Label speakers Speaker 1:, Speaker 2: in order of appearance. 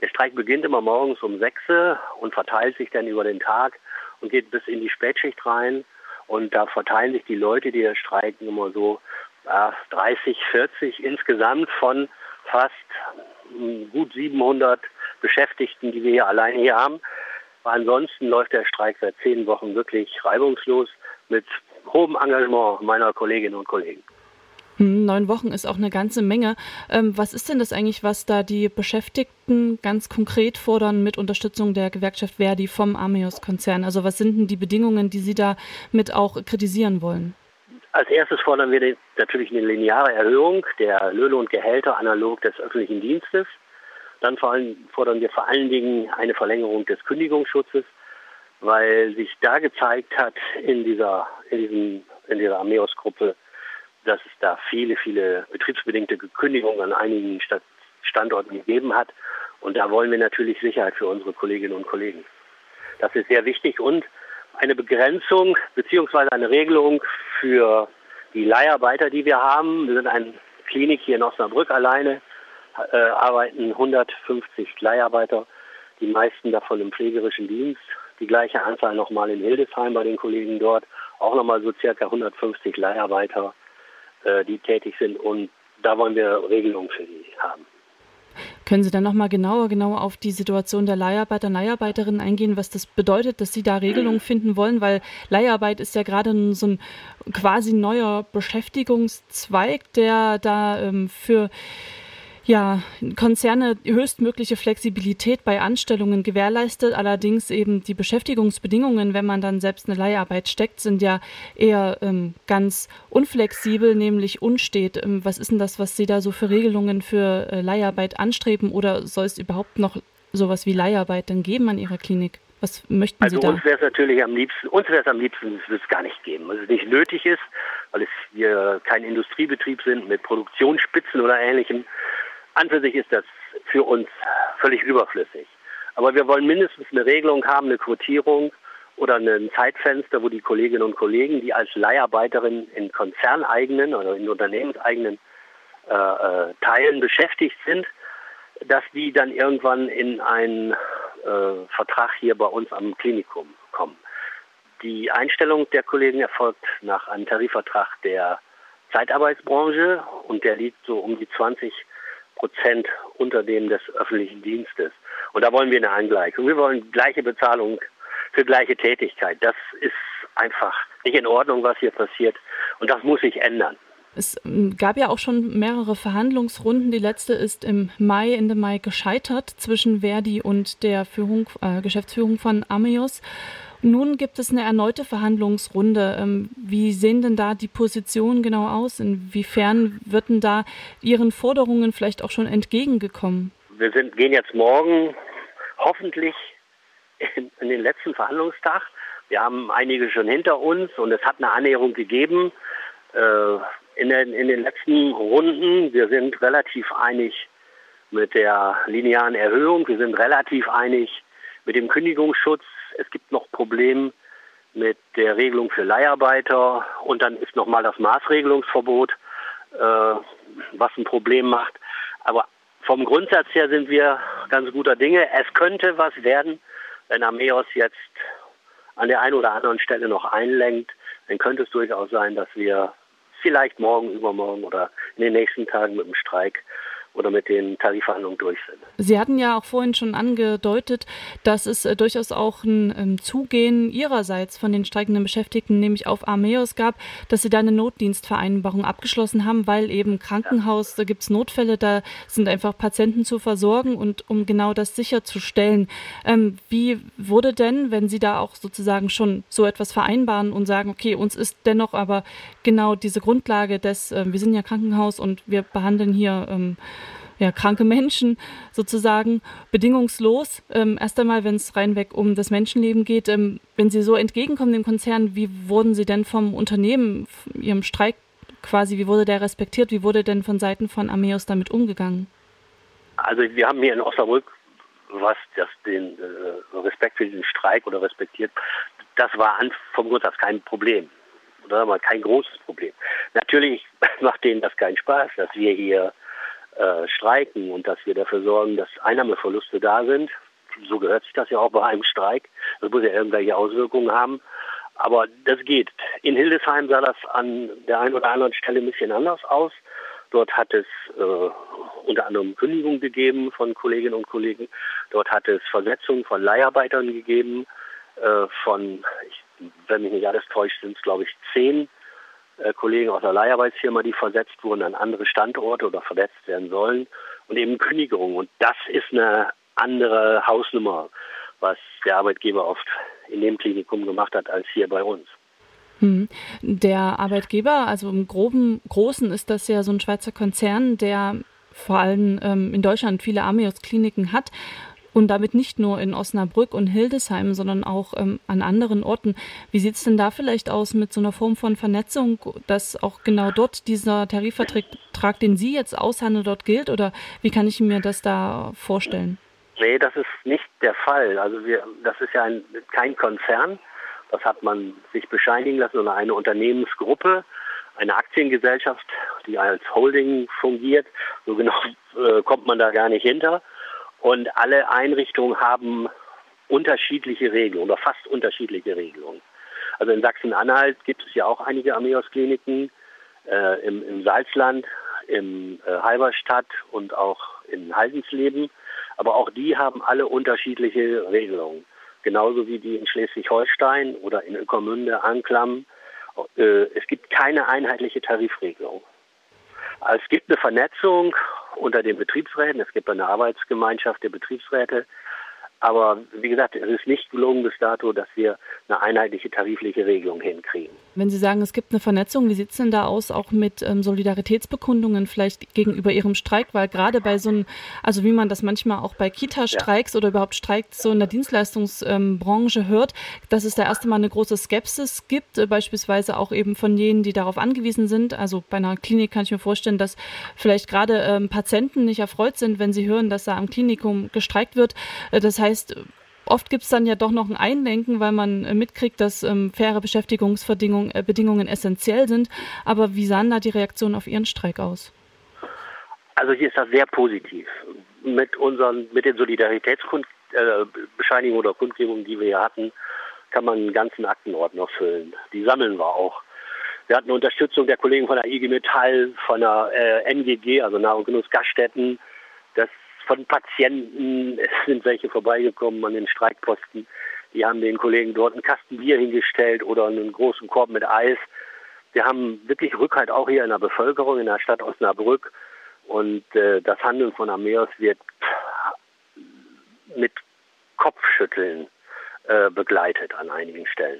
Speaker 1: Der Streik beginnt immer morgens um 6 und verteilt sich dann über den Tag und geht bis in die Spätschicht rein. Und da verteilen sich die Leute, die da streiken, immer so äh, 30, 40 insgesamt von fast hm, gut 700 Beschäftigten, die wir hier alleine hier haben. Aber ansonsten läuft der Streik seit zehn Wochen wirklich reibungslos mit hohem Engagement meiner Kolleginnen und Kollegen.
Speaker 2: Hm, neun Wochen ist auch eine ganze Menge. Ähm, was ist denn das eigentlich, was da die Beschäftigten ganz konkret fordern mit Unterstützung der Gewerkschaft Verdi vom Ameos-Konzern? Also was sind denn die Bedingungen, die Sie da mit auch kritisieren wollen?
Speaker 1: Als erstes fordern wir natürlich eine lineare Erhöhung der Löhne und Gehälter analog des öffentlichen Dienstes. Dann fordern wir vor allen Dingen eine Verlängerung des Kündigungsschutzes, weil sich da gezeigt hat in dieser, in in dieser Ameos-Gruppe, dass es da viele, viele betriebsbedingte Kündigungen an einigen Standorten gegeben hat. Und da wollen wir natürlich Sicherheit für unsere Kolleginnen und Kollegen. Das ist sehr wichtig und eine Begrenzung bzw. eine Regelung für die Leiharbeiter, die wir haben. Wir sind eine Klinik hier in Osnabrück alleine, äh, arbeiten 150 Leiharbeiter, die meisten davon im pflegerischen Dienst. Die gleiche Anzahl nochmal in Hildesheim bei den Kollegen dort, auch nochmal so circa 150 Leiharbeiter die tätig sind. Und da wollen wir Regelungen für sie haben.
Speaker 2: Können Sie dann noch mal genauer, genauer auf die Situation der Leiharbeiter, Leiharbeiterinnen eingehen, was das bedeutet, dass Sie da Regelungen finden wollen? Weil Leiharbeit ist ja gerade so ein quasi neuer Beschäftigungszweig, der da ähm, für ja, Konzerne höchstmögliche Flexibilität bei Anstellungen gewährleistet. Allerdings eben die Beschäftigungsbedingungen, wenn man dann selbst eine Leiharbeit steckt, sind ja eher ähm, ganz unflexibel, nämlich unstet. Ähm, was ist denn das, was Sie da so für Regelungen für äh, Leiharbeit anstreben? Oder soll es überhaupt noch sowas wie Leiharbeit denn geben an Ihrer Klinik? Was möchten
Speaker 1: also
Speaker 2: Sie da?
Speaker 1: Uns wäre es natürlich am liebsten, uns wäre es am liebsten, es wird es gar nicht geben, weil es nicht nötig ist, weil es wir kein Industriebetrieb sind mit Produktionsspitzen oder ähnlichem, an für sich ist das für uns völlig überflüssig. Aber wir wollen mindestens eine Regelung haben, eine Quotierung oder ein Zeitfenster, wo die Kolleginnen und Kollegen, die als Leiharbeiterin in konzerneigenen oder in unternehmenseigenen äh, äh, Teilen beschäftigt sind, dass die dann irgendwann in einen äh, Vertrag hier bei uns am Klinikum kommen. Die Einstellung der Kollegen erfolgt nach einem Tarifvertrag der Zeitarbeitsbranche und der liegt so um die 20 Prozent unter dem des öffentlichen Dienstes. Und da wollen wir eine Angleichung. Wir wollen gleiche Bezahlung für gleiche Tätigkeit. Das ist einfach nicht in Ordnung, was hier passiert. Und das muss sich ändern.
Speaker 2: Es ähm, gab ja auch schon mehrere Verhandlungsrunden. Die letzte ist im Mai, Ende Mai gescheitert zwischen Verdi und der Führung, äh, Geschäftsführung von Ameos. Nun gibt es eine erneute Verhandlungsrunde. Ähm, wie sehen denn da die Positionen genau aus? Inwiefern wird denn da Ihren Forderungen vielleicht auch schon entgegengekommen?
Speaker 1: Wir sind, gehen jetzt morgen hoffentlich in, in den letzten Verhandlungstag. Wir haben einige schon hinter uns und es hat eine Annäherung gegeben äh, in, den, in den letzten Runden. Wir sind relativ einig mit der linearen Erhöhung. Wir sind relativ einig mit dem Kündigungsschutz. Es gibt noch Probleme mit der Regelung für Leiharbeiter und dann ist nochmal das Maßregelungsverbot, äh, was ein Problem macht. Aber vom Grundsatz her sind wir ganz guter Dinge. Es könnte was werden, wenn Armeos jetzt an der einen oder anderen Stelle noch einlenkt, dann könnte es durchaus sein, dass wir vielleicht morgen, übermorgen oder in den nächsten Tagen mit dem Streik oder mit den Tarifverhandlungen durch sind.
Speaker 2: Sie hatten ja auch vorhin schon angedeutet, dass es äh, durchaus auch ein ähm, Zugehen Ihrerseits von den streikenden Beschäftigten, nämlich auf Armeos gab, dass Sie da eine Notdienstvereinbarung abgeschlossen haben, weil eben Krankenhaus, da gibt es Notfälle, da sind einfach Patienten zu versorgen und um genau das sicherzustellen. Ähm, wie wurde denn, wenn Sie da auch sozusagen schon so etwas vereinbaren und sagen, okay, uns ist dennoch aber genau diese Grundlage des, äh, wir sind ja Krankenhaus und wir behandeln hier ähm, ja, kranke Menschen sozusagen bedingungslos. Ähm, erst einmal, wenn es reinweg um das Menschenleben geht, ähm, wenn Sie so entgegenkommen dem Konzern, wie wurden Sie denn vom Unternehmen, Ihrem Streik quasi, wie wurde der respektiert? Wie wurde denn von Seiten von Ameos damit umgegangen?
Speaker 1: Also wir haben hier in Osnabrück, was das den äh, Respekt für den Streik oder respektiert, das war an, vom Grundsatz kein Problem oder mal kein großes Problem. Natürlich macht denen das keinen Spaß, dass wir hier äh, streiken und dass wir dafür sorgen, dass Einnahmeverluste da sind. So gehört sich das ja auch bei einem Streik. Das muss ja irgendwelche Auswirkungen haben. Aber das geht. In Hildesheim sah das an der einen oder anderen Stelle ein bisschen anders aus. Dort hat es äh, unter anderem Kündigungen gegeben von Kolleginnen und Kollegen. Dort hat es Versetzungen von Leiharbeitern gegeben. Äh, von, ich, wenn mich nicht alles täuscht, sind es glaube ich zehn Kollegen aus der Leiharbeitsfirma, die versetzt wurden an andere Standorte oder verletzt werden sollen. Und eben Kündigungen. Und das ist eine andere Hausnummer, was der Arbeitgeber oft in dem Klinikum gemacht hat, als hier bei uns.
Speaker 2: Hm. Der Arbeitgeber, also im groben Großen ist das ja so ein Schweizer Konzern, der vor allem ähm, in Deutschland viele Amios-Kliniken hat und damit nicht nur in Osnabrück und Hildesheim, sondern auch ähm, an anderen Orten. Wie sieht es denn da vielleicht aus mit so einer Form von Vernetzung, dass auch genau dort dieser Tarifvertrag, den Sie jetzt aushandeln, dort gilt? Oder wie kann ich mir das da vorstellen?
Speaker 1: Nee, das ist nicht der Fall. Also wir, das ist ja ein, kein Konzern. Das hat man sich bescheinigen lassen, sondern eine Unternehmensgruppe, eine Aktiengesellschaft, die als Holding fungiert. So genau äh, kommt man da gar nicht hinter. Und alle Einrichtungen haben unterschiedliche Regelungen oder fast unterschiedliche Regelungen. Also in Sachsen-Anhalt gibt es ja auch einige Armeos-Kliniken, äh, im, im, Salzland, im äh, Halberstadt und auch in Haldensleben. Aber auch die haben alle unterschiedliche Regelungen. Genauso wie die in Schleswig-Holstein oder in Öckermünde, Anklam. Äh, es gibt keine einheitliche Tarifregelung. Es gibt eine Vernetzung unter den Betriebsräten. Es gibt eine Arbeitsgemeinschaft der Betriebsräte. Aber wie gesagt, es ist nicht gelungen bis dato, dass wir eine einheitliche tarifliche Regelung hinkriegen.
Speaker 2: Wenn Sie sagen, es gibt eine Vernetzung, wie sieht es denn da aus, auch mit ähm, Solidaritätsbekundungen vielleicht gegenüber Ihrem Streik? Weil gerade bei so einem, also wie man das manchmal auch bei Kita-Streiks ja. oder überhaupt Streiks so in der Dienstleistungsbranche ähm, hört, dass es da erst einmal eine große Skepsis gibt, äh, beispielsweise auch eben von jenen, die darauf angewiesen sind. Also bei einer Klinik kann ich mir vorstellen, dass vielleicht gerade ähm, Patienten nicht erfreut sind, wenn sie hören, dass da am Klinikum gestreikt wird. Äh, das heißt, heißt, oft gibt es dann ja doch noch ein Einlenken, weil man äh, mitkriegt, dass ähm, faire Beschäftigungsbedingungen äh, essentiell sind. Aber wie sahen da die Reaktionen auf Ihren Streik aus?
Speaker 1: Also hier ist das sehr positiv. Mit unseren, mit den Solidaritätsbescheinigungen äh, oder Kundgebungen, die wir hier hatten, kann man einen ganzen Aktenordner füllen. Die sammeln wir auch. Wir hatten Unterstützung der Kollegen von der IG Metall, von der äh, NGG, also Nahrung Genuss Gaststätten. Das von Patienten es sind welche vorbeigekommen an den Streikposten. Die haben den Kollegen dort einen Kasten Bier hingestellt oder einen großen Korb mit Eis. Wir haben wirklich Rückhalt auch hier in der Bevölkerung in der Stadt Osnabrück. Und äh, das Handeln von Armeos wird mit Kopfschütteln äh, begleitet an einigen Stellen.